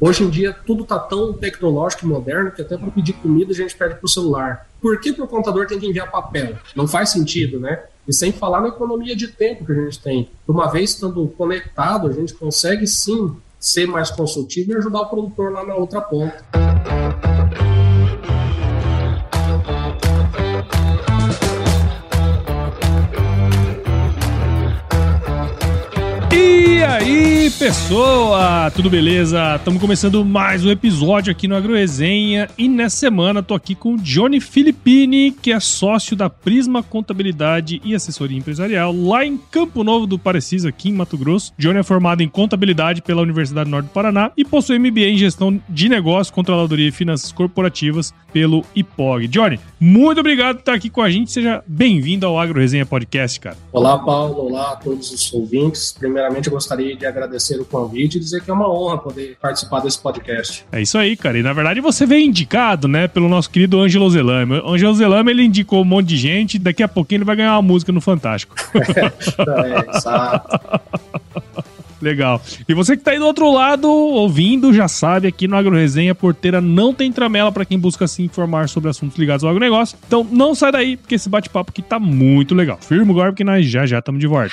Hoje em dia tudo está tão tecnológico e moderno que até para pedir comida a gente pede para o celular. Por que, o contador tem que enviar papel? Não faz sentido, né? E sem falar na economia de tempo que a gente tem. Uma vez estando conectado, a gente consegue sim ser mais consultivo e ajudar o produtor lá na outra ponta. E aí, pessoa? Tudo beleza? Estamos começando mais um episódio aqui no AgroResenha e nessa semana tô aqui com o Johnny Filippini, que é sócio da Prisma Contabilidade e Assessoria Empresarial lá em Campo Novo do Parecis, aqui em Mato Grosso. Johnny é formado em Contabilidade pela Universidade Norte do Paraná e possui MBA em Gestão de Negócios, Controladoria e Finanças Corporativas pelo IPOG. Johnny, muito obrigado por estar aqui com a gente. Seja bem-vindo ao AgroResenha Podcast, cara. Olá, Paulo. Olá a todos os ouvintes. Primeiramente, eu gostaria de agradecer o convite e dizer que é uma honra poder participar desse podcast. É isso aí, cara. E na verdade você veio indicado, né, pelo nosso querido Ângelo Zelame. O Ângelo Zelame, ele indicou um monte de gente. Daqui a pouquinho ele vai ganhar uma música no Fantástico. é, exato. Legal. E você que está aí do outro lado ouvindo, já sabe, aqui no AgroResenha, Porteira não tem tramela para quem busca se informar sobre assuntos ligados ao agronegócio. Então não sai daí, porque esse bate-papo aqui tá muito legal. Firma agora, porque nós já já estamos de volta.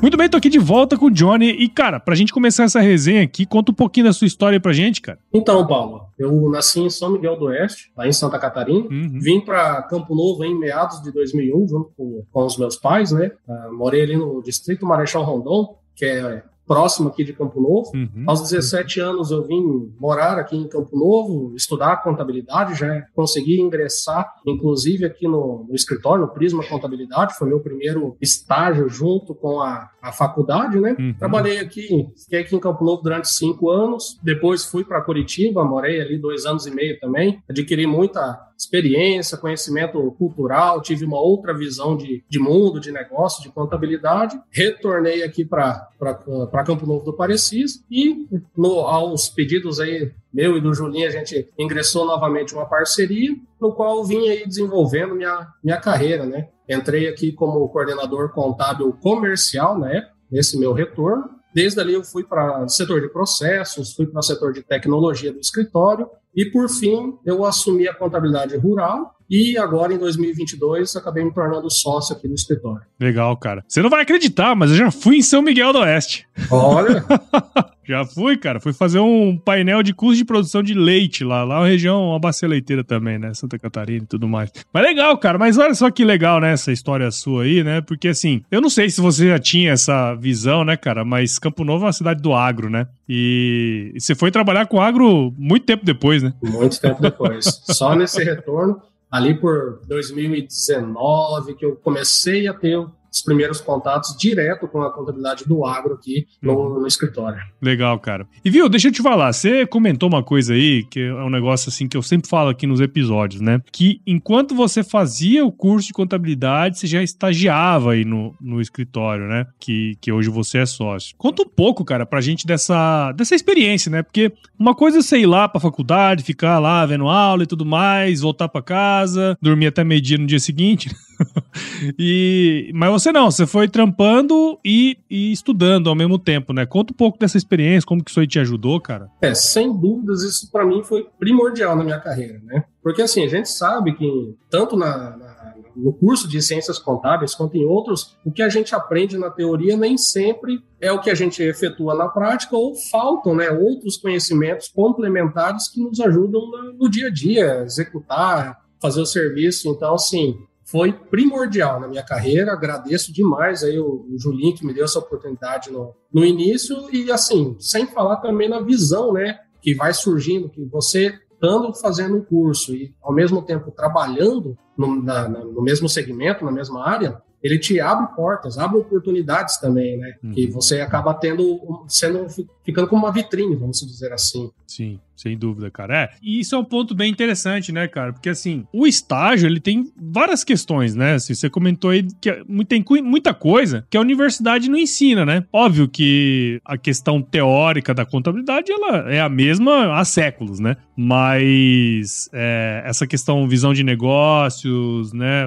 Muito bem, tô aqui de volta com o Johnny. E, cara, pra gente começar essa resenha aqui, conta um pouquinho da sua história pra gente, cara. Então, Paulo, eu nasci em São Miguel do Oeste, lá em Santa Catarina. Uhum. Vim para Campo Novo em meados de 2001, junto com, com os meus pais, né? Uh, morei ali no Distrito Marechal Rondon, que é próximo aqui de Campo Novo. Uhum. Aos 17 anos eu vim morar aqui em Campo Novo, estudar contabilidade, já consegui ingressar, inclusive aqui no, no escritório, no Prisma Contabilidade, foi meu primeiro estágio junto com a, a faculdade, né? Uhum. Trabalhei aqui, fiquei aqui em Campo Novo durante cinco anos, depois fui para Curitiba, morei ali dois anos e meio também, adquiri muita experiência, conhecimento cultural, tive uma outra visão de, de mundo, de negócio, de contabilidade. Retornei aqui para Campo Novo do Parecis e no, aos pedidos aí meu e do Julinho, a gente ingressou novamente uma parceria, no qual vim aí desenvolvendo minha, minha carreira, né? Entrei aqui como coordenador contábil comercial, né? Nesse meu retorno. Desde ali eu fui para setor de processos, fui para o setor de tecnologia do escritório e, por fim, eu assumi a contabilidade rural e agora, em 2022, acabei me tornando sócio aqui no escritório. Legal, cara. Você não vai acreditar, mas eu já fui em São Miguel do Oeste. Olha! já fui, cara. Fui fazer um painel de custo de produção de leite lá. Lá na região, uma bacia leiteira também, né? Santa Catarina e tudo mais. Mas legal, cara. Mas olha só que legal, né? Essa história sua aí, né? Porque assim, eu não sei se você já tinha essa visão, né, cara? Mas Campo Novo é uma cidade do agro, né? E você foi trabalhar com agro muito tempo depois, né? Muito tempo depois. Só nesse retorno ali por 2019 que eu comecei a ter os primeiros contatos direto com a contabilidade do agro aqui no, uhum. no, escritório. Legal, cara. E viu, deixa eu te falar, você comentou uma coisa aí, que é um negócio assim que eu sempre falo aqui nos episódios, né? Que enquanto você fazia o curso de contabilidade, você já estagiava aí no, no escritório, né? Que, que hoje você é sócio. Conta um pouco, cara, pra gente dessa, dessa experiência, né? Porque uma coisa é você ir lá pra faculdade, ficar lá vendo aula e tudo mais, voltar pra casa, dormir até meio-dia no dia seguinte. E, mas você não, você foi trampando e, e, estudando ao mesmo tempo, né? Conta um pouco dessa experiência, como que isso aí te ajudou, cara? É, sem dúvidas, isso para mim foi primordial na minha carreira, né? Porque assim, a gente sabe que tanto na, na no curso de ciências contábeis, quanto em outros, o que a gente aprende na teoria nem sempre é o que a gente efetua na prática ou faltam né, outros conhecimentos complementares que nos ajudam no dia a dia, executar, fazer o serviço. Então, assim, foi primordial na minha carreira. Agradeço demais aí o, o Julinho que me deu essa oportunidade no, no início e assim, sem falar também na visão, né, que vai surgindo, que você estando fazendo um curso e ao mesmo tempo trabalhando no, na, no mesmo segmento, na mesma área, ele te abre portas, abre oportunidades também, né? Uhum. Que você acaba tendo, sendo, ficando como uma vitrine, vamos dizer assim. Sim. Sem dúvida, cara. É. E isso é um ponto bem interessante, né, cara? Porque assim, o estágio, ele tem várias questões, né? Assim, você comentou aí que tem muita coisa que a universidade não ensina, né? Óbvio que a questão teórica da contabilidade, ela é a mesma há séculos, né? Mas é, essa questão visão de negócios, né?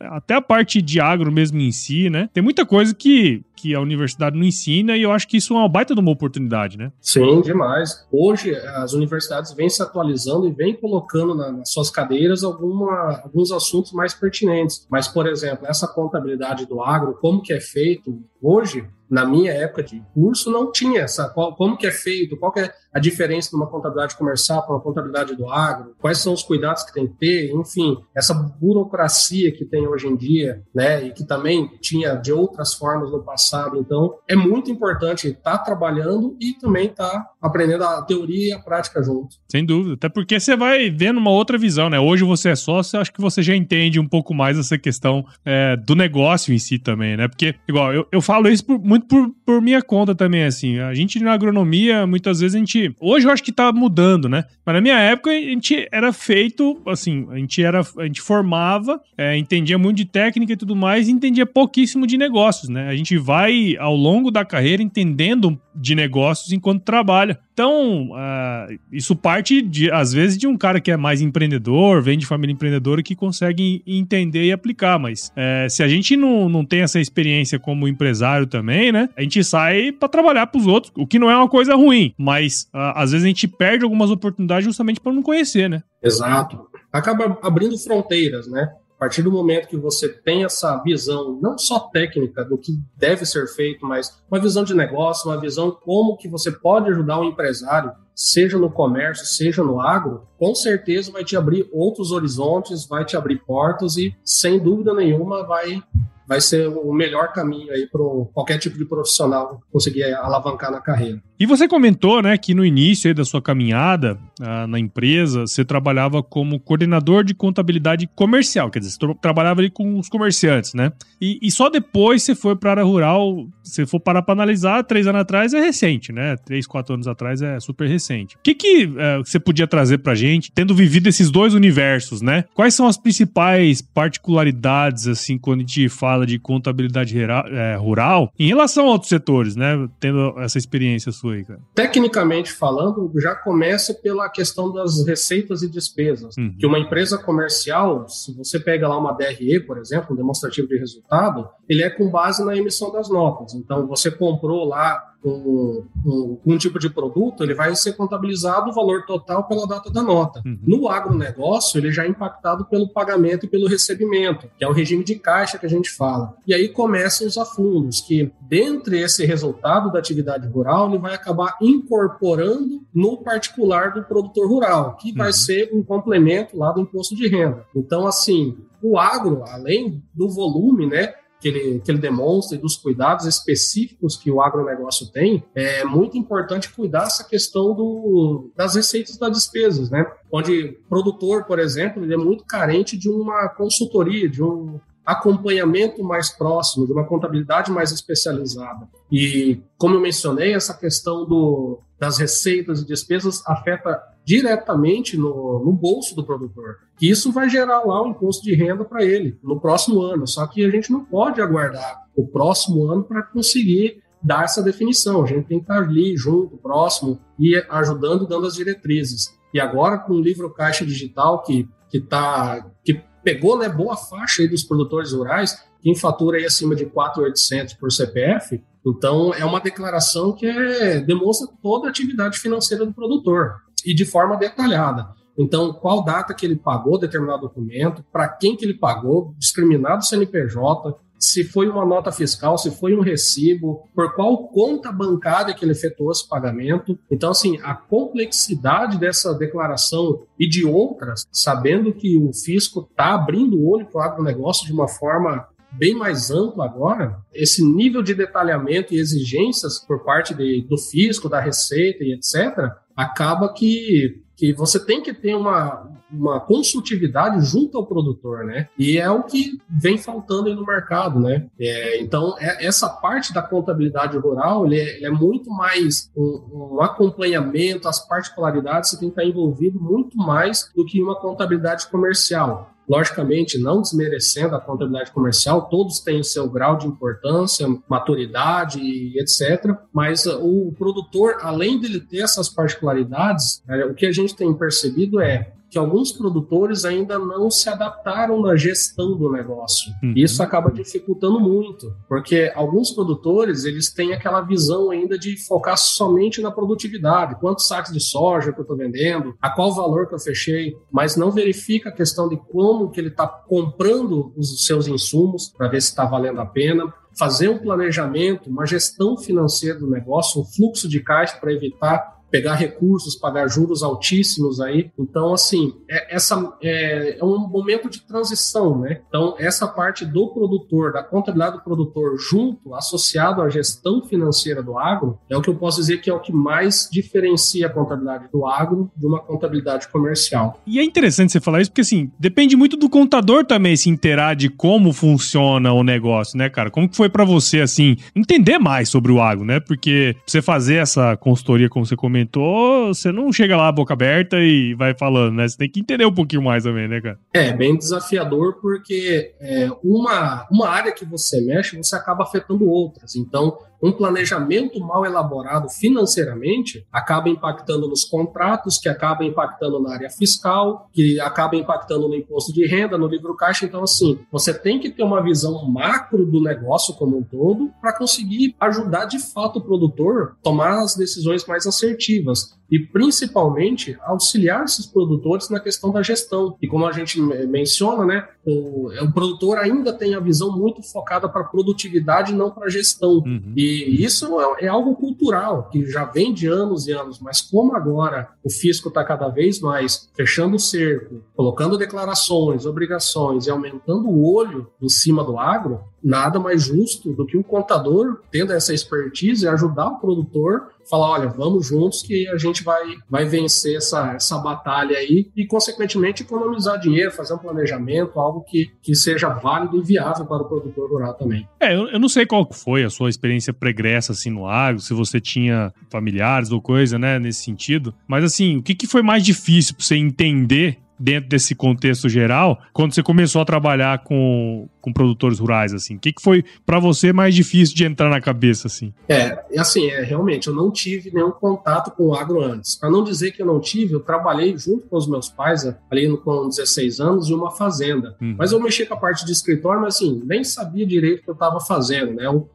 Até a parte de agro mesmo em si, né? Tem muita coisa que, que a universidade não ensina e eu acho que isso é uma baita de uma oportunidade, né? Sim, demais. Hoje, as universidades vêm se atualizando e vêm colocando na, nas suas cadeiras alguma, alguns assuntos mais pertinentes. Mas, por exemplo, essa contabilidade do agro, como que é feito hoje, na minha época de curso, não tinha essa. Qual, como que é feito, qual é a diferença de uma contabilidade comercial para uma contabilidade do agro, quais são os cuidados que tem que ter, enfim, essa burocracia que tem hoje em dia, né, e que também tinha de outras formas no passado. Então, é muito importante estar tá trabalhando e também estar tá aprendendo a teoria e a prática junto. Sem dúvida, até porque você vai vendo uma outra visão, né? Hoje você é sócio, acho que você já entende um pouco mais essa questão é, do negócio em si também, né? Porque, igual, eu, eu falo isso por, muito por, por minha conta também, assim. A gente na agronomia, muitas vezes a gente. Hoje eu acho que tá mudando, né? Mas na minha época a gente era feito, assim, a gente era. A gente formava, é, entendia muito de técnica e tudo mais, e entendia pouquíssimo de negócios, né? A gente vai ao longo da carreira entendendo de negócios enquanto trabalha. Então, uh, isso parte, de, às vezes, de um cara que é mais empreendedor, vem de família empreendedora que consegue entender e aplicar. Mas uh, se a gente não, não tem essa experiência como empresário também, né? A gente sai para trabalhar para os outros, o que não é uma coisa ruim. Mas uh, às vezes a gente perde algumas oportunidades justamente por não conhecer, né? Exato. Acaba abrindo fronteiras, né? Partir do momento que você tem essa visão, não só técnica do que deve ser feito, mas uma visão de negócio, uma visão como que você pode ajudar um empresário, seja no comércio, seja no agro, com certeza vai te abrir outros horizontes, vai te abrir portas e, sem dúvida nenhuma, vai vai ser o melhor caminho aí para qualquer tipo de profissional conseguir alavancar na carreira. E você comentou, né, que no início da sua caminhada ah, na empresa, você trabalhava como coordenador de contabilidade comercial, quer dizer, você trabalhava ali com os comerciantes, né? E, e só depois você foi para a área rural, se for parar para analisar, três anos atrás é recente, né? Três, quatro anos atrás é super recente. O que que uh, você podia trazer para gente, tendo vivido esses dois universos, né? Quais são as principais particularidades, assim, quando a gente fala de contabilidade é, rural, em relação a outros setores, né? Tendo essa experiência sua? aí, cara? Tecnicamente falando, já começa pela questão das receitas e despesas. Uhum. Que uma empresa comercial, se você pega lá uma DRE, por exemplo, um demonstrativo de resultado, ele é com base na emissão das notas. Então, você comprou lá um, um, um, tipo de produto, ele vai ser contabilizado o valor total pela data da nota. Uhum. No agronegócio, ele já é impactado pelo pagamento e pelo recebimento, que é o regime de caixa que a gente fala. E aí começam os afundos, que dentre esse resultado da atividade rural, ele vai acabar incorporando no particular do produtor rural, que uhum. vai ser um complemento lá do imposto de renda. Então, assim, o agro, além do volume, né, que ele, que ele demonstra e dos cuidados específicos que o agronegócio tem, é muito importante cuidar essa questão do, das receitas das despesas, né? Onde o produtor, por exemplo, ele é muito carente de uma consultoria, de um acompanhamento mais próximo, de uma contabilidade mais especializada. E, como eu mencionei, essa questão do, das receitas e despesas afeta diretamente no, no bolso do produtor. Isso vai gerar lá um imposto de renda para ele no próximo ano. Só que a gente não pode aguardar o próximo ano para conseguir dar essa definição. A gente tem que estar ali junto, próximo e ajudando, dando as diretrizes. E agora com o livro Caixa Digital que que tá que pegou né, boa faixa dos produtores rurais, quem fatura aí acima de 4.800 por CPF, então é uma declaração que é, demonstra toda a atividade financeira do produtor e de forma detalhada. Então, qual data que ele pagou determinado documento, para quem que ele pagou, discriminado CNPJ, se foi uma nota fiscal, se foi um recibo, por qual conta bancária que ele efetuou esse pagamento. Então, assim, a complexidade dessa declaração e de outras, sabendo que o fisco está abrindo o olho para o agronegócio de uma forma bem mais ampla agora, esse nível de detalhamento e exigências por parte de, do fisco, da receita e etc., acaba que que você tem que ter uma, uma consultividade junto ao produtor, né? E é o que vem faltando aí no mercado, né? É, então, é, essa parte da contabilidade rural, ele é, ele é muito mais um, um, acompanhamento, as particularidades, você tem que estar envolvido muito mais do que uma contabilidade comercial. Logicamente, não desmerecendo a contabilidade comercial, todos têm o seu grau de importância, maturidade e etc. Mas o produtor, além dele ter essas particularidades, né, o que a gente tem percebido é que alguns produtores ainda não se adaptaram na gestão do negócio. Uhum. Isso acaba dificultando muito, porque alguns produtores eles têm aquela visão ainda de focar somente na produtividade, quantos sacos de soja que eu estou vendendo, a qual valor que eu fechei, mas não verifica a questão de como que ele está comprando os seus insumos para ver se está valendo a pena fazer um planejamento, uma gestão financeira do negócio, um fluxo de caixa para evitar pegar recursos, pagar juros altíssimos aí. Então, assim, é, essa é, é, um momento de transição, né? Então, essa parte do produtor, da contabilidade do produtor, junto, associado à gestão financeira do agro, é o que eu posso dizer que é o que mais diferencia a contabilidade do agro de uma contabilidade comercial. E é interessante você falar isso, porque, assim, depende muito do contador também se inteirar de como funciona o negócio, né, cara? Como que foi para você, assim, entender mais sobre o agro, né? Porque você fazer essa consultoria, como você comentou, comentou, você não chega lá boca aberta e vai falando, né? Você tem que entender um pouquinho mais também, né, cara? É, bem desafiador porque é, uma, uma área que você mexe, você acaba afetando outras. Então, um planejamento mal elaborado financeiramente acaba impactando nos contratos, que acaba impactando na área fiscal, que acaba impactando no imposto de renda, no livro caixa. Então, assim, você tem que ter uma visão macro do negócio como um todo para conseguir ajudar de fato o produtor a tomar as decisões mais assertivas e principalmente auxiliar esses produtores na questão da gestão. E como a gente menciona, né, o, o produtor ainda tem a visão muito focada para produtividade e não para gestão. Uhum. E isso é, é, algo cultural que já vem de anos e anos, mas como agora o fisco está cada vez mais fechando o cerco, colocando declarações, obrigações e aumentando o olho em cima do agro, nada mais justo do que o contador, tendo essa expertise, ajudar o produtor, falar, olha, vamos juntos que a gente vai, vai vencer essa, essa batalha aí e, consequentemente, economizar dinheiro, fazer um planejamento, algo que, que seja válido e viável para o produtor rural também. É, eu, eu não sei qual foi a sua experiência pregressa, assim, no agro, se você tinha familiares ou coisa, né, nesse sentido, mas, assim, o que, que foi mais difícil para você entender dentro desse contexto geral, quando você começou a trabalhar com, com produtores rurais, assim? O que, que foi para você mais difícil de entrar na cabeça, assim? É, assim, é, realmente, eu não tive nenhum contato com o agro antes. Para não dizer que eu não tive, eu trabalhei junto com os meus pais, ali no, com 16 anos, em uma fazenda. Hum. Mas eu mexi com a parte de escritório, mas assim, nem sabia direito o que eu estava fazendo, né? Eu,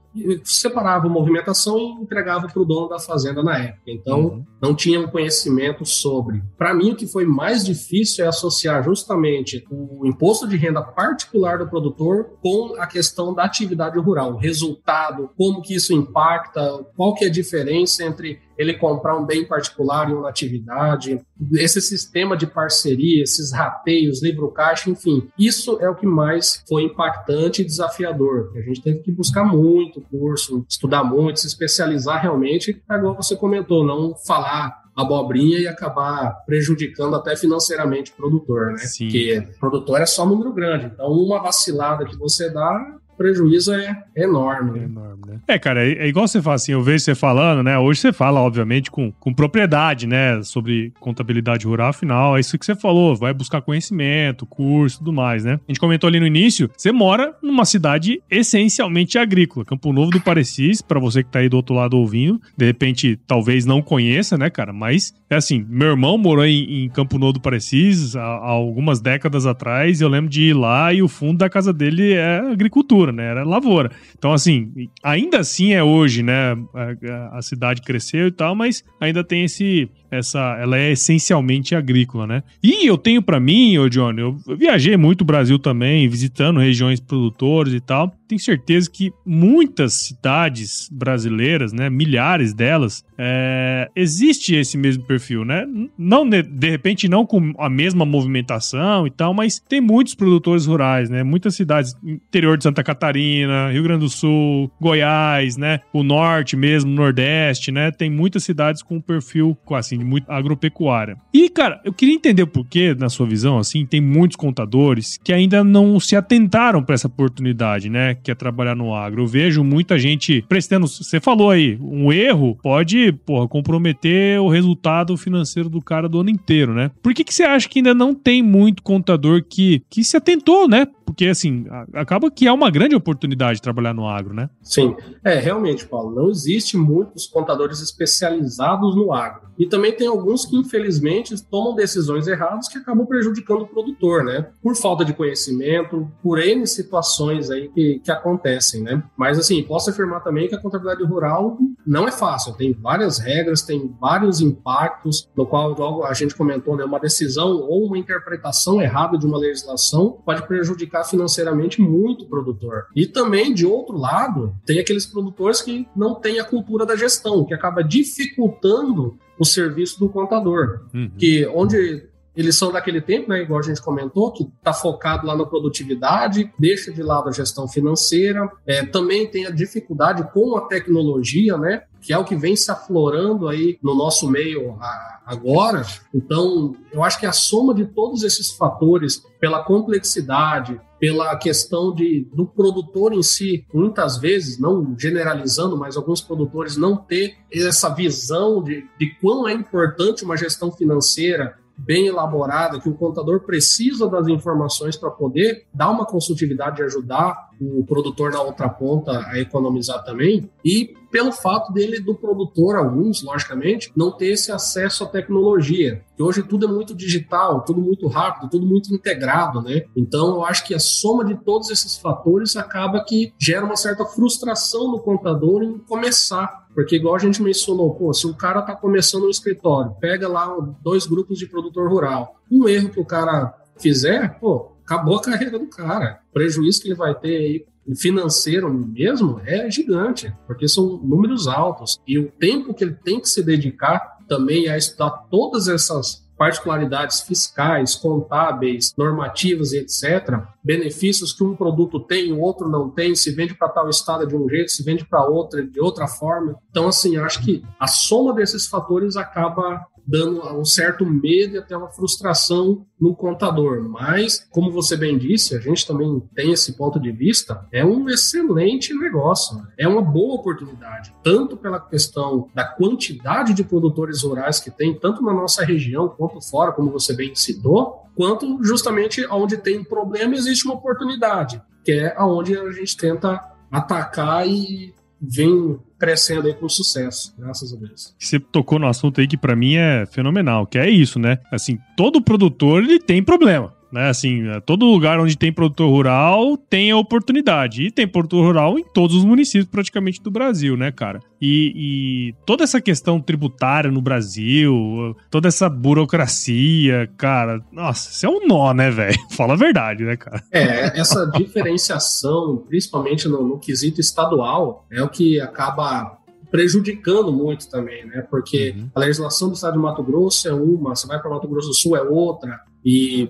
separava a movimentação e entregava para o dono da fazenda na época. Então, uhum. não tinha um conhecimento sobre. Para mim, o que foi mais difícil é associar justamente o imposto de renda particular do produtor com a questão da atividade rural, o resultado, como que isso impacta, qual que é a diferença entre ele comprar um bem particular em uma atividade, esse sistema de parceria, esses rateios, livro caixa, enfim, isso é o que mais foi impactante e desafiador. A gente teve que buscar muito curso, estudar muito, se especializar realmente, igual você comentou, não falar abobrinha e acabar prejudicando até financeiramente o produtor, né? Sim. Porque produtor é só número grande. Então, uma vacilada que você dá prejuízo é enorme. É enorme, né? É, cara, é, é, igual você fala assim, eu vejo você falando, né? Hoje você fala, obviamente, com, com propriedade, né? Sobre contabilidade rural, afinal, é isso que você falou, vai buscar conhecimento, curso tudo mais, né? A gente comentou ali no início, você mora numa cidade essencialmente agrícola, Campo Novo do Parecis, para você que tá aí do outro lado ouvindo, de repente talvez não conheça, né, cara? Mas é assim, meu irmão morou em, em Campo Novo do Parecis há, há algumas décadas atrás, eu lembro de ir lá e o fundo da casa dele é agricultura, né? Era lavoura. Então, assim, ainda assim é hoje, né? A, a cidade cresceu e tal, mas ainda tem esse essa, ela é essencialmente agrícola, né? E eu tenho para mim, ô Johnny, eu viajei muito o Brasil também, visitando regiões produtoras e tal. Tenho certeza que muitas cidades brasileiras, né, milhares delas, é, existe esse mesmo perfil, né? Não de repente não com a mesma movimentação e tal, mas tem muitos produtores rurais, né? Muitas cidades, interior de Santa Catarina, Rio Grande do Sul, Goiás, né? O norte mesmo, nordeste, né? Tem muitas cidades com perfil assim de muito agropecuária. E, cara, eu queria entender por que, na sua visão, assim, tem muitos contadores que ainda não se atentaram para essa oportunidade, né? Que é trabalhar no agro. Eu vejo muita gente prestando. Você falou aí, um erro pode, porra, comprometer o resultado financeiro do cara do ano inteiro, né? Por que, que você acha que ainda não tem muito contador que, que se atentou, né? Porque, assim, acaba que é uma grande oportunidade trabalhar no agro, né? Sim. É, realmente, Paulo, não existe muitos contadores especializados no agro. E também tem alguns que, infelizmente, tomam decisões erradas que acabam prejudicando o produtor, né? Por falta de conhecimento, por N situações aí que, que acontecem, né? Mas, assim, posso afirmar também que a contabilidade rural não é fácil. Tem várias regras, tem vários impactos, no qual, igual a gente comentou, né? Uma decisão ou uma interpretação errada de uma legislação pode prejudicar prejudicar financeiramente muito o produtor. E também, de outro lado, tem aqueles produtores que não têm a cultura da gestão, que acaba dificultando o serviço do contador. Uhum. Que onde eles são daquele tempo, né, igual a gente comentou, que está focado lá na produtividade, deixa de lado a gestão financeira, é, também tem a dificuldade com a tecnologia, né, que é o que vem se aflorando aí no nosso meio agora. Então, eu acho que a soma de todos esses fatores, pela complexidade, pela questão de, do produtor em si, muitas vezes, não generalizando, mas alguns produtores não ter essa visão de, de quão é importante uma gestão financeira bem elaborada, que o contador precisa das informações para poder dar uma consultividade e ajudar o produtor na outra ponta a economizar também, e pelo fato dele, do produtor, alguns, logicamente, não ter esse acesso à tecnologia. Que hoje tudo é muito digital, tudo muito rápido, tudo muito integrado, né? Então eu acho que a soma de todos esses fatores acaba que gera uma certa frustração no contador em começar porque, igual a gente mencionou, pô, se o cara tá começando um escritório, pega lá dois grupos de produtor rural, um erro que o cara fizer, pô, acabou a carreira do cara. O prejuízo que ele vai ter aí financeiro mesmo é gigante, porque são números altos. E o tempo que ele tem que se dedicar também a estudar todas essas particularidades fiscais, contábeis, normativas e etc., benefícios que um produto tem, o outro não tem, se vende para tal estado de um jeito, se vende para outra de outra forma. Então, assim, acho que a soma desses fatores acaba dando um certo medo e até uma frustração no contador. Mas, como você bem disse, a gente também tem esse ponto de vista, é um excelente negócio, é uma boa oportunidade, tanto pela questão da quantidade de produtores rurais que tem, tanto na nossa região quanto fora, como você bem citou, quanto justamente onde tem problema existe uma oportunidade, que é aonde a gente tenta atacar e vem crescendo aí com sucesso, graças a Deus. Você tocou no assunto aí que para mim é fenomenal, que é isso, né? Assim, todo produtor ele tem problema né? Assim, é, todo lugar onde tem produtor rural tem a oportunidade. E tem produtor rural em todos os municípios praticamente do Brasil, né, cara? E, e toda essa questão tributária no Brasil, toda essa burocracia, cara, nossa, isso é um nó, né, velho? Fala a verdade, né, cara? É, essa diferenciação, principalmente no, no quesito estadual, é o que acaba prejudicando muito também, né? Porque uhum. a legislação do estado de Mato Grosso é uma, você vai para Mato Grosso do Sul é outra, e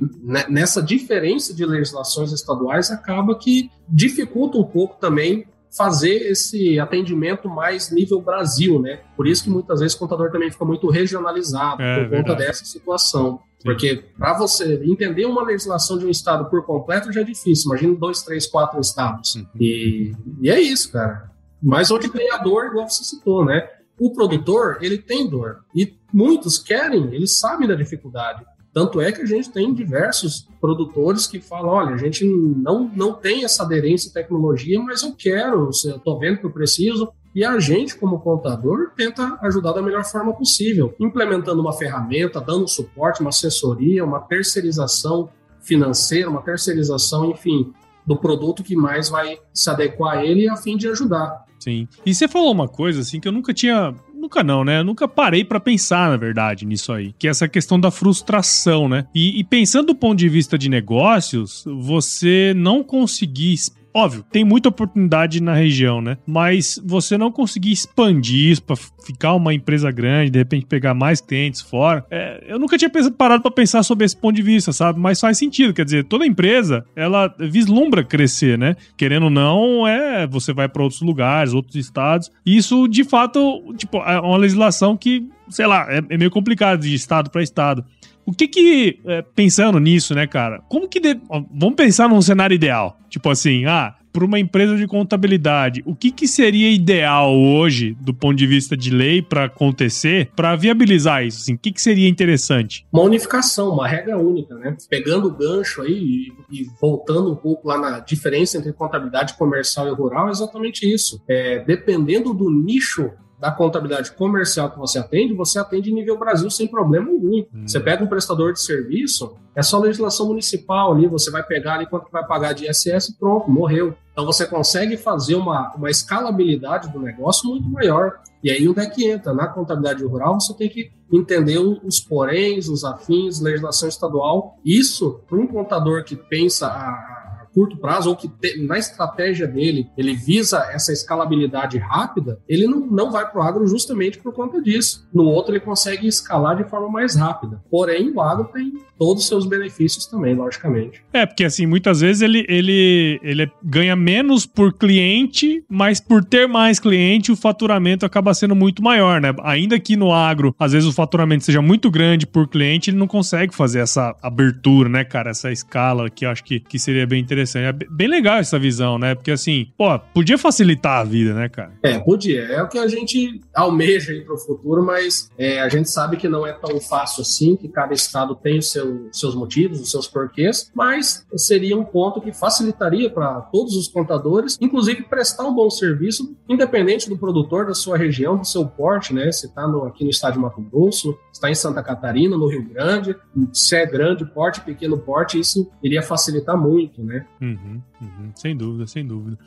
nessa diferença de legislações estaduais acaba que dificulta um pouco também fazer esse atendimento mais nível Brasil, né? Por isso que muitas vezes o contador também fica muito regionalizado é, por conta verdade. dessa situação. Porque para você entender uma legislação de um estado por completo já é difícil. Imagina dois, três, quatro estados. Uhum. E, e é isso, cara. Mas onde tem a dor, igual você citou, né? O produtor, ele tem dor. E muitos querem, eles sabem da dificuldade. Tanto é que a gente tem diversos produtores que falam: olha, a gente não, não tem essa aderência à tecnologia, mas eu quero, eu estou vendo que eu preciso. E a gente, como contador, tenta ajudar da melhor forma possível, implementando uma ferramenta, dando suporte, uma assessoria, uma terceirização financeira, uma terceirização, enfim, do produto que mais vai se adequar a ele a fim de ajudar. Sim. E você falou uma coisa assim que eu nunca tinha Nunca não, né? Eu nunca parei para pensar, na verdade, nisso aí. Que é essa questão da frustração, né? E, e, pensando do ponto de vista de negócios, você não conseguir Óbvio, tem muita oportunidade na região, né? Mas você não conseguir expandir isso para ficar uma empresa grande, de repente pegar mais clientes fora. É, eu nunca tinha parado para pensar sobre esse ponto de vista, sabe? Mas faz sentido. Quer dizer, toda empresa ela vislumbra crescer, né? Querendo ou não, é você vai para outros lugares, outros estados. Isso, de fato, tipo, é uma legislação que, sei lá, é, é meio complicado de estado para estado. O que que, é, pensando nisso, né, cara, como que. De... Vamos pensar num cenário ideal. Tipo assim, ah, para uma empresa de contabilidade, o que, que seria ideal hoje, do ponto de vista de lei, para acontecer, para viabilizar isso? Assim, o que, que seria interessante? Uma unificação, uma regra única, né? Pegando o gancho aí e, voltando um pouco lá na diferença entre contabilidade comercial e rural, é exatamente isso. É, dependendo do nicho da contabilidade comercial que você atende, você atende nível Brasil sem problema nenhum. Hum. Você pega um prestador de serviço, é só legislação municipal ali, você vai pegar ali quanto vai pagar de ISS pronto, morreu. Então você consegue fazer uma, uma escalabilidade do negócio muito maior. E aí onde é que entra? Na contabilidade rural você tem que entender os poréns, os afins, legislação estadual. Isso, para um contador que pensa a curto prazo ou que te, na estratégia dele ele visa essa escalabilidade rápida, ele não, não vai para o agro justamente por conta disso. No outro ele consegue escalar de forma mais rápida. Porém, o agro tem todos os seus benefícios também, logicamente. É, porque assim, muitas vezes ele, ele, ele ganha menos por cliente, mas por ter mais cliente, o faturamento acaba sendo muito maior, né? Ainda que no agro, às vezes o faturamento seja muito grande por cliente, ele não consegue fazer essa abertura, né, cara? Essa escala que eu acho que, que seria bem interessante. É bem legal essa visão, né? Porque assim, pô, podia facilitar a vida, né, cara? É, podia. É o que a gente almeja aí pro futuro, mas é, a gente sabe que não é tão fácil assim, que cada estado tem o seu seu, seus motivos, os seus porquês, mas seria um ponto que facilitaria para todos os contadores, inclusive prestar um bom serviço, independente do produtor, da sua região, do seu porte, né? Se está aqui no estado de Mato Grosso, está em Santa Catarina, no Rio Grande, se é grande porte, pequeno porte, isso iria facilitar muito, né? Uhum, uhum, sem dúvida, sem dúvida.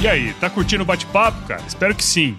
E aí, tá curtindo o bate-papo, cara? Espero que sim.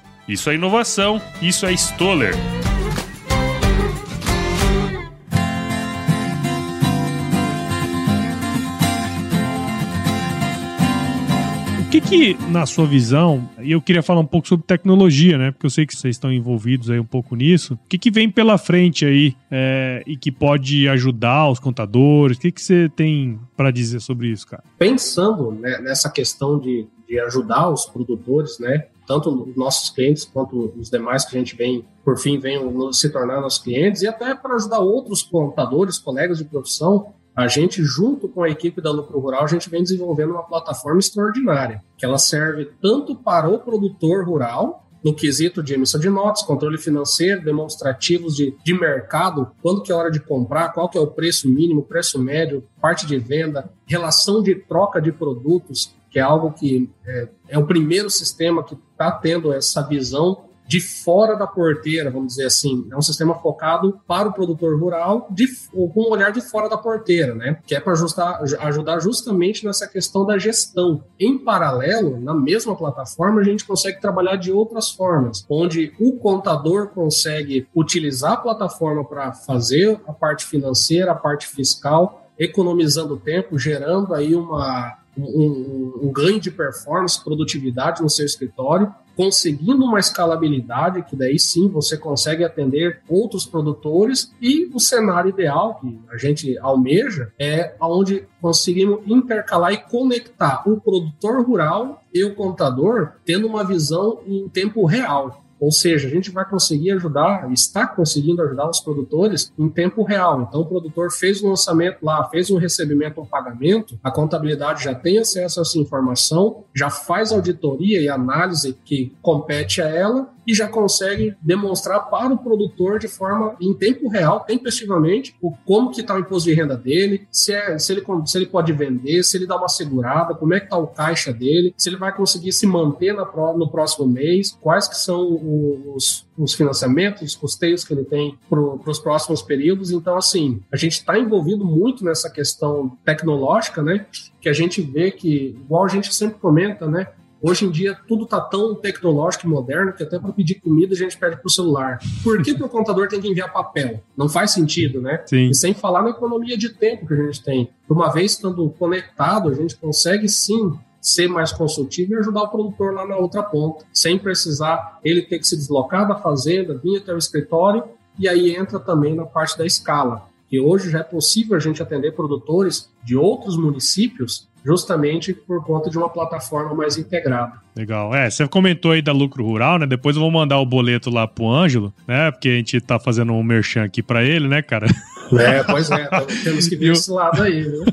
Isso é inovação, isso é Stoller. que que, na sua visão, e eu queria falar um pouco sobre tecnologia, né? Porque eu sei que vocês estão envolvidos aí um pouco nisso. O que que vem pela frente aí é, e que pode ajudar os contadores? O que que você tem para dizer sobre isso, cara? Pensando né, nessa questão de, de ajudar os produtores, né? Tanto os nossos clientes quanto os demais que a gente vem, por fim, venham se tornar nossos clientes, e até para ajudar outros contadores, colegas de profissão, a gente, junto com a equipe da Lucro Rural, a gente vem desenvolvendo uma plataforma extraordinária, que ela serve tanto para o produtor rural no quesito de emissão de notas, controle financeiro, demonstrativos de, de mercado, quando que é hora de comprar, qual que é o preço mínimo, preço médio, parte de venda, relação de troca de produtos, que é algo que é, é o primeiro sistema que está tendo essa visão de fora da porteira, vamos dizer assim. É um sistema focado para o produtor rural, de, com um olhar de fora da porteira, né? Que é para ajudar justamente nessa questão da gestão. Em paralelo, na mesma plataforma, a gente consegue trabalhar de outras formas, onde o contador consegue utilizar a plataforma para fazer a parte financeira, a parte fiscal, economizando tempo, gerando aí uma, um, um, ganho de performance, produtividade no seu escritório, conseguindo uma escalabilidade, que daí sim você consegue atender outros produtores, e o cenário ideal que a gente almeja é onde conseguimos intercalar e conectar o produtor rural e o contador tendo uma visão em tempo real. Ou seja, a gente vai conseguir ajudar, está conseguindo ajudar os produtores em tempo real. Então, o produtor fez o lançamento lá, fez um recebimento, um pagamento, a contabilidade já tem acesso a essa informação, já faz auditoria e análise que compete a ela e já consegue demonstrar para o produtor de forma em tempo real, tempestivamente, o como que está o imposto de renda dele, se, é, se, ele, se ele pode vender, se ele dá uma segurada, como é que está o caixa dele, se ele vai conseguir se manter na, no próximo mês, quais que são os, os financiamentos, os custeios que ele tem para os próximos períodos. Então, assim, a gente está envolvido muito nessa questão tecnológica, né? Que a gente vê que, igual a gente sempre comenta, né? Hoje em dia tudo está tão tecnológico e moderno que até para pedir comida a gente pede para o celular. Por que, que o contador tem que enviar papel? Não faz sentido, né? Sim. E sem falar na economia de tempo que a gente tem. Uma vez estando conectado, a gente consegue sim ser mais consultivo e ajudar o produtor lá na outra ponta, sem precisar ele ter que se deslocar da fazenda, vir até o escritório, e aí entra também na parte da escala, que hoje já é possível a gente atender produtores de outros municípios justamente por conta de uma plataforma mais integrada. Legal. É, você comentou aí da lucro rural, né? Depois eu vou mandar o boleto lá pro Ângelo, né? Porque a gente tá fazendo um merchan aqui para ele, né, cara? É, pois é, então temos que ver eu... esse lado aí, viu?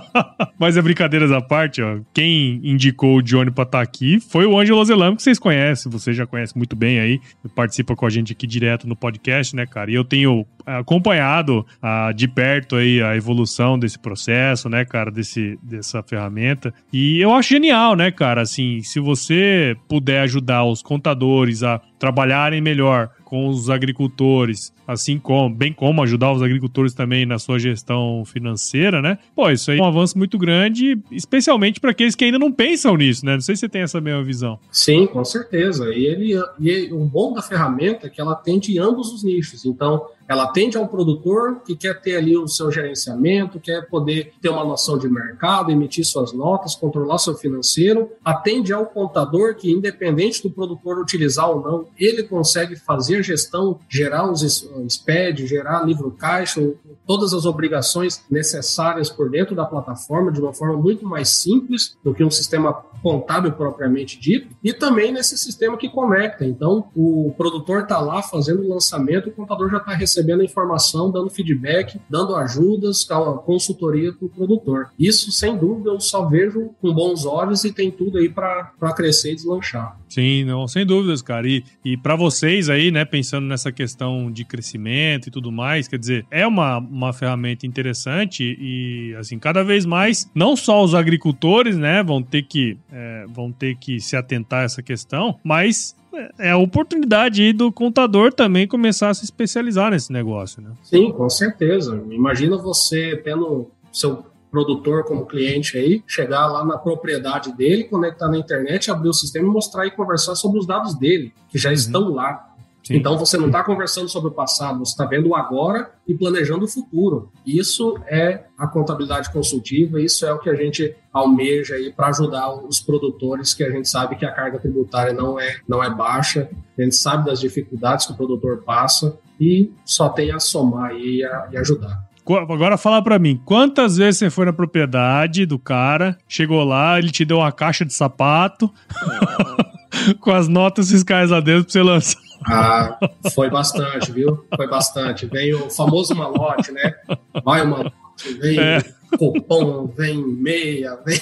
Mas é brincadeiras à parte, ó. Quem indicou o Johnny pra estar tá aqui foi o Ângelo Zelamo, que vocês conhecem, você já conhece muito bem aí, participa com a gente aqui direto no podcast, né, cara? E eu tenho acompanhado ah, de perto aí a evolução desse processo, né, cara, desse, dessa ferramenta. E eu acho genial, né, cara? Assim, se você puder ajudar os contadores a trabalharem melhor com os agricultores, assim como, bem como ajudar os agricultores também na sua gestão financeira, né? Pô, isso aí é um avanço muito grande, especialmente para aqueles que ainda não pensam nisso, né? Não sei se você tem essa mesma visão. Sim, com certeza. E ele, e o bom da ferramenta é que ela atende ambos os nichos. Então, ela atende ao produtor que quer ter ali o seu gerenciamento, quer poder ter uma noção de mercado, emitir suas notas, controlar seu financeiro. Atende ao contador que, independente do produtor utilizar ou não, ele consegue fazer gestão, gerar os SPED, gerar livro caixa, todas as obrigações necessárias por dentro da plataforma de uma forma muito mais simples do que um sistema contábil propriamente dito, e também nesse sistema que conecta. Então, o produtor está lá fazendo o lançamento, o contador já está recebendo a informação, dando feedback, dando ajudas, consultoria para o produtor. Isso, sem dúvida, eu só vejo com bons olhos e tem tudo aí para crescer e deslanchar. Sim, não, sem dúvidas, cara. E, e para vocês aí, né, pensando nessa questão de crescimento e tudo mais, quer dizer, é uma, uma ferramenta interessante e, assim, cada vez mais, não só os agricultores, né, vão ter que, é, vão ter que se atentar a essa questão, mas é a oportunidade aí do contador também começar a se especializar nesse negócio, né? Sim, com certeza. Imagina você tendo seu produtor como cliente aí, chegar lá na propriedade dele, conectar na internet, abrir o sistema e mostrar e conversar sobre os dados dele, que já uhum. estão lá. Sim. Então você não está conversando sobre o passado, você está vendo o agora e planejando o futuro. Isso é a contabilidade consultiva, isso é o que a gente almeja aí para ajudar os produtores, que a gente sabe que a carga tributária não é, não é baixa, a gente sabe das dificuldades que o produtor passa e só tem a somar e, a, e ajudar. Agora fala para mim, quantas vezes você foi na propriedade do cara, chegou lá, ele te deu uma caixa de sapato com as notas fiscais lá dentro pra você lançar? Ah, foi bastante, viu? Foi bastante. Vem o famoso malote, né? Vai o malote, vem é. cupom, vem meia, vem,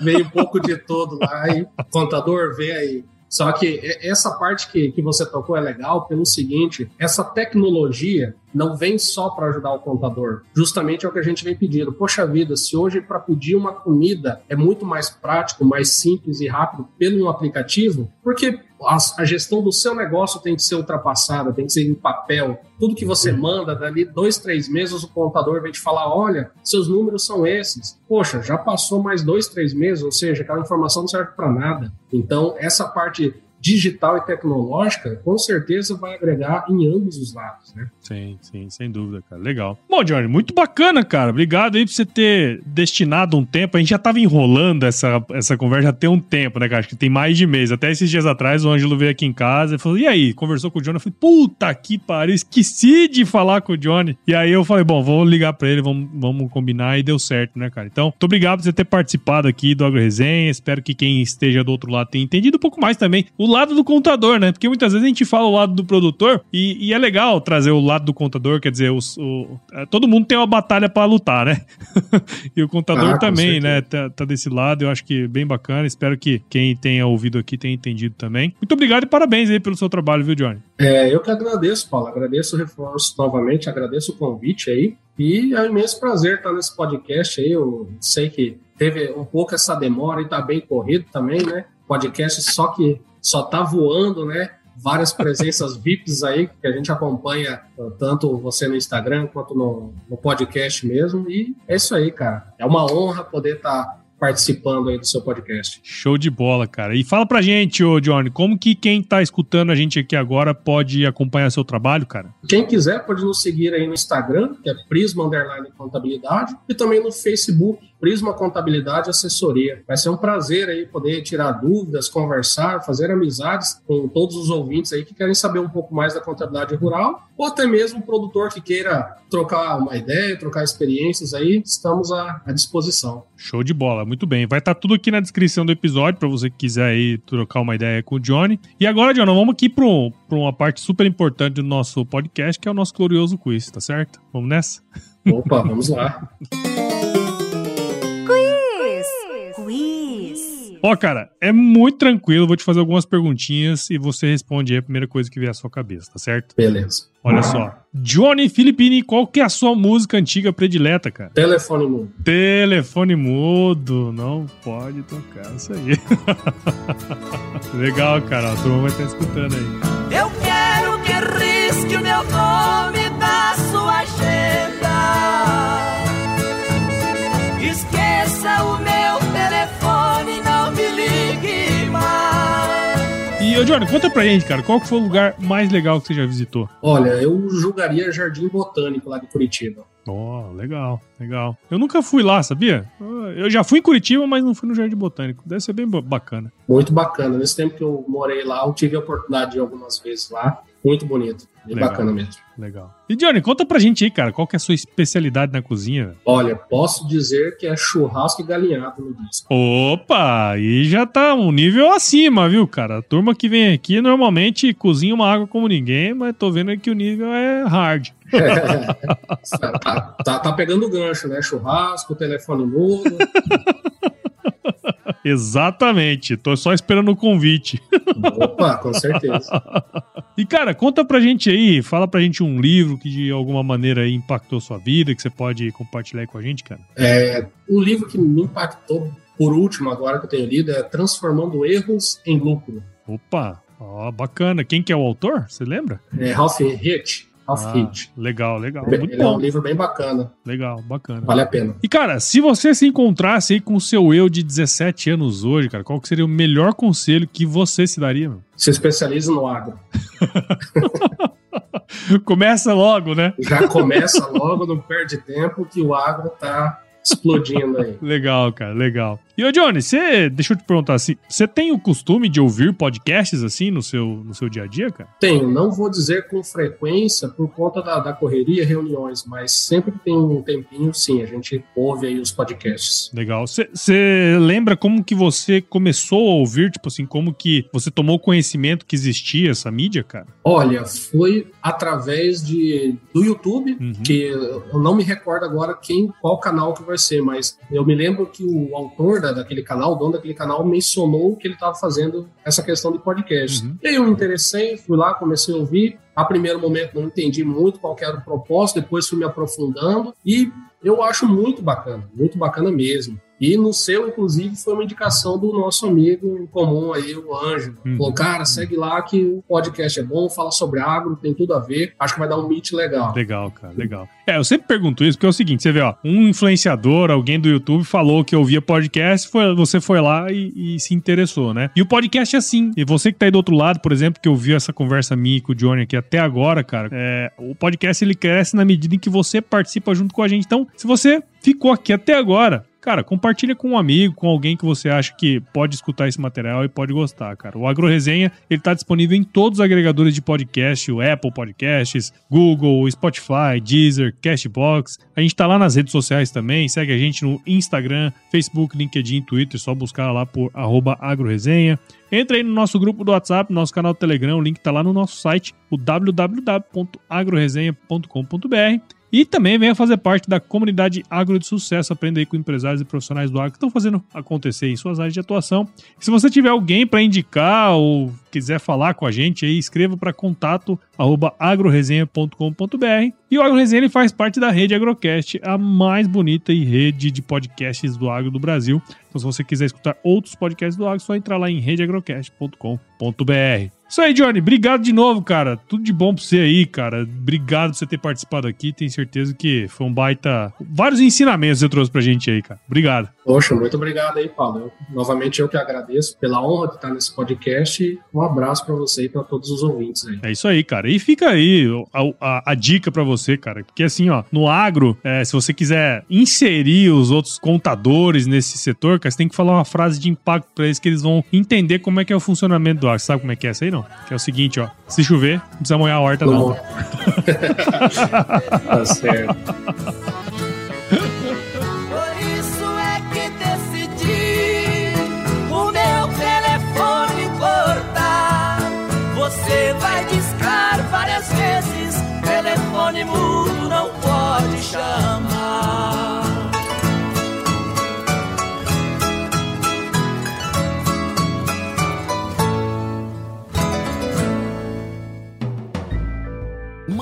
vem um pouco de todo lá. E contador, vem aí. Só que essa parte que, que você tocou é legal pelo seguinte: essa tecnologia não vem só para ajudar o contador. Justamente é o que a gente vem pedindo. Poxa vida, se hoje para pedir uma comida é muito mais prático, mais simples e rápido pelo um aplicativo, porque a, a, gestão do seu negócio tem que ser ultrapassada, tem que ser em papel. Tudo que você manda, dali dois, três meses, o contador vem te falar: olha, seus números são esses. Poxa, já passou mais dois, três meses, ou seja, aquela informação não serve para nada. Então, essa parte digital e tecnológica, com certeza vai agregar em ambos os lados, né? Sim, sim, sem dúvida, cara. Legal. Bom, Johnny, muito bacana, cara. Obrigado aí por você ter destinado um tempo. A gente já tava enrolando essa, essa conversa até um tempo, né, cara? Acho que tem mais de mês. Até esses dias atrás, o Ângelo veio aqui em casa e falou: e aí? Conversou com o Johnny. Eu falei: puta que pariu, esqueci de falar com o Johnny. E aí eu falei: bom, vou ligar pra ele, vamos, vamos combinar e deu certo, né, cara? Então, muito obrigado por você ter participado aqui do Agro Resenha. Espero que quem esteja do outro lado tenha entendido um pouco mais também. O lado do contador, né? Porque muitas vezes a gente fala o lado do produtor e, e é legal trazer o lado do contador, quer dizer, os, o, é, todo mundo tem uma batalha para lutar, né? e o contador ah, também, né? Tá, tá, desse lado, eu acho que bem bacana. Espero que quem tenha ouvido aqui tenha entendido também. Muito obrigado e parabéns aí pelo seu trabalho, viu, Johnny? É, eu que agradeço, Paulo. Agradeço o reforço novamente, agradeço o convite aí. E é um imenso prazer estar nesse podcast aí. Eu sei que teve um pouco essa demora e tá bem corrido também, né? Podcast só que só tá voando, né? Várias presenças VIPs aí que a gente acompanha, tanto você no Instagram quanto no, no podcast mesmo. E é isso aí, cara. É uma honra poder estar tá participando aí do seu podcast. Show de bola, cara. E fala pra gente, ô Johnny, como que quem tá escutando a gente aqui agora pode acompanhar seu trabalho, cara? Quem quiser pode nos seguir aí no Instagram, que é Prisma Underline Contabilidade, e também no Facebook, Prisma Contabilidade Assessoria. Vai ser um prazer aí poder tirar dúvidas, conversar, fazer amizades com todos os ouvintes aí que querem saber um pouco mais da contabilidade rural, ou até mesmo um produtor que queira trocar uma ideia, trocar experiências aí, estamos à, à disposição. Show de bola, muito bem. Vai estar tá tudo aqui na descrição do episódio para você que quiser aí trocar uma ideia com o Johnny. E agora, Johnny, vamos aqui para uma parte super importante do nosso podcast, que é o nosso glorioso quiz, tá certo? Vamos nessa? Opa, vamos lá. Ó, cara, é muito tranquilo. Vou te fazer algumas perguntinhas e você responde aí a primeira coisa que vier à sua cabeça, tá certo? Beleza. Olha só. Johnny Filippini, qual que é a sua música antiga predileta, cara? Telefone mudo. Telefone mudo. Não pode tocar isso aí. Legal, cara. A turma vai estar escutando aí. Eu quero que risque o meu nome da sua agenda. Esqueça E, Johnny, conta pra gente, cara, qual que foi o lugar mais legal que você já visitou? Olha, eu julgaria Jardim Botânico lá de Curitiba. Oh, legal, legal. Eu nunca fui lá, sabia? Eu já fui em Curitiba, mas não fui no Jardim Botânico. Deve ser bem bacana. Muito bacana. Nesse tempo que eu morei lá, eu tive a oportunidade de ir algumas vezes lá. Muito bonito. Bem legal, bacana mesmo. Legal. E Johnny, conta pra gente aí, cara, qual que é a sua especialidade na cozinha? Olha, posso dizer que é churrasco e galinhado no disco. Opa, aí já tá um nível acima, viu, cara? A turma que vem aqui normalmente cozinha uma água como ninguém, mas tô vendo que o nível é hard. É, tá, tá, tá pegando o gancho, né? Churrasco, telefone mudo. Exatamente. Tô só esperando o convite. Opa, com certeza. E, cara, conta pra gente aí, fala pra gente um livro que de alguma maneira impactou sua vida, que você pode compartilhar aí com a gente, cara. É, um livro que me impactou, por último, agora que eu tenho lido, é Transformando Erros em Lucro. Opa, ó, bacana. Quem que é o autor? Você lembra? É Ralph Hitch ah, Legal, legal. Muito Ele bom. é um livro bem bacana. Legal, bacana. Vale a pena. E, cara, se você se encontrasse aí com o seu eu de 17 anos hoje, cara, qual que seria o melhor conselho que você se daria, meu? Se especialize no agro. começa logo, né? Já começa logo, não perde tempo, que o agro tá explodindo aí. legal, cara, legal. E ô Johnny, você, deixa eu te perguntar assim, você tem o costume de ouvir podcasts assim no seu, no seu dia a dia, cara? Tenho, não vou dizer com frequência por conta da, da correria, reuniões, mas sempre que tem um tempinho, sim, a gente ouve aí os podcasts. Legal. Você lembra como que você começou a ouvir, tipo assim, como que você tomou conhecimento que existia essa mídia, cara? Olha, foi através de, do YouTube, uhum. que eu não me recordo agora quem, qual canal que vai ser, mas eu me lembro que o autor da da, daquele canal, o dono daquele canal, mencionou que ele estava fazendo essa questão de podcast. Uhum. E aí eu me interessei, fui lá, comecei a ouvir. A primeiro momento não entendi muito qual era o propósito, depois fui me aprofundando e eu acho muito bacana, muito bacana mesmo. E no seu, inclusive, foi uma indicação do nosso amigo em comum aí, o Anjo. Uhum. Falou, cara, segue lá que o podcast é bom, fala sobre agro, tem tudo a ver. Acho que vai dar um meet legal. Legal, cara, legal. É, eu sempre pergunto isso, porque é o seguinte, você vê, ó, um influenciador, alguém do YouTube falou que ouvia podcast, foi, você foi lá e, e, se interessou, né? E o podcast é assim. E você que tá aí do outro lado, por exemplo, que ouviu essa conversa minha com o Johnny aqui até agora, cara, é, o podcast ele cresce na medida em que você participa junto com a gente. Então, se você ficou aqui até agora, Cara, compartilha com um amigo, com alguém que você acha que pode escutar esse material e pode gostar, cara. O Agro Resenha, ele tá disponível em todos os agregadores de podcast, o Apple Podcasts, Google, Spotify, Deezer, Cashbox. A gente tá lá nas redes sociais também, segue a gente no Instagram, Facebook, LinkedIn, Twitter, só buscar lá por agroresenha. Entra aí no nosso grupo do WhatsApp, nosso canal do Telegram, o link tá lá no nosso site, o www.agroresenha.com.br. E também venha fazer parte da comunidade Agro de Sucesso, aprenda aí com empresários e profissionais do agro que estão fazendo acontecer em suas áreas de atuação. E se você tiver alguém para indicar ou quiser falar com a gente aí, escreva para contato agroresenha.com.br. E o AgroResenha ele faz parte da rede Agrocast, a mais bonita e rede de podcasts do agro do Brasil. Então se você quiser escutar outros podcasts do agro, é só entrar lá em redeagrocast.com.br. Isso aí, Johnny. Obrigado de novo, cara. Tudo de bom pra você aí, cara. Obrigado por você ter participado aqui. Tenho certeza que foi um baita. Vários ensinamentos você trouxe pra gente aí, cara. Obrigado. Poxa, muito obrigado aí, Paulo. Eu, novamente eu que agradeço pela honra de estar nesse podcast. Um abraço para você e para todos os ouvintes aí. É isso aí, cara. E fica aí a, a, a dica para você, cara. Porque assim, ó, no agro, é, se você quiser inserir os outros contadores nesse setor, cara, você tem que falar uma frase de impacto para eles que eles vão entender como é que é o funcionamento do agro. Sabe como é que é essa aí, não? Que é o seguinte, ó. Se chover, não precisa molhar a horta, não. tá certo. Por isso é que decidi o meu telefone cortar. Você vai discar várias vezes, telefone mudo não pode chamar.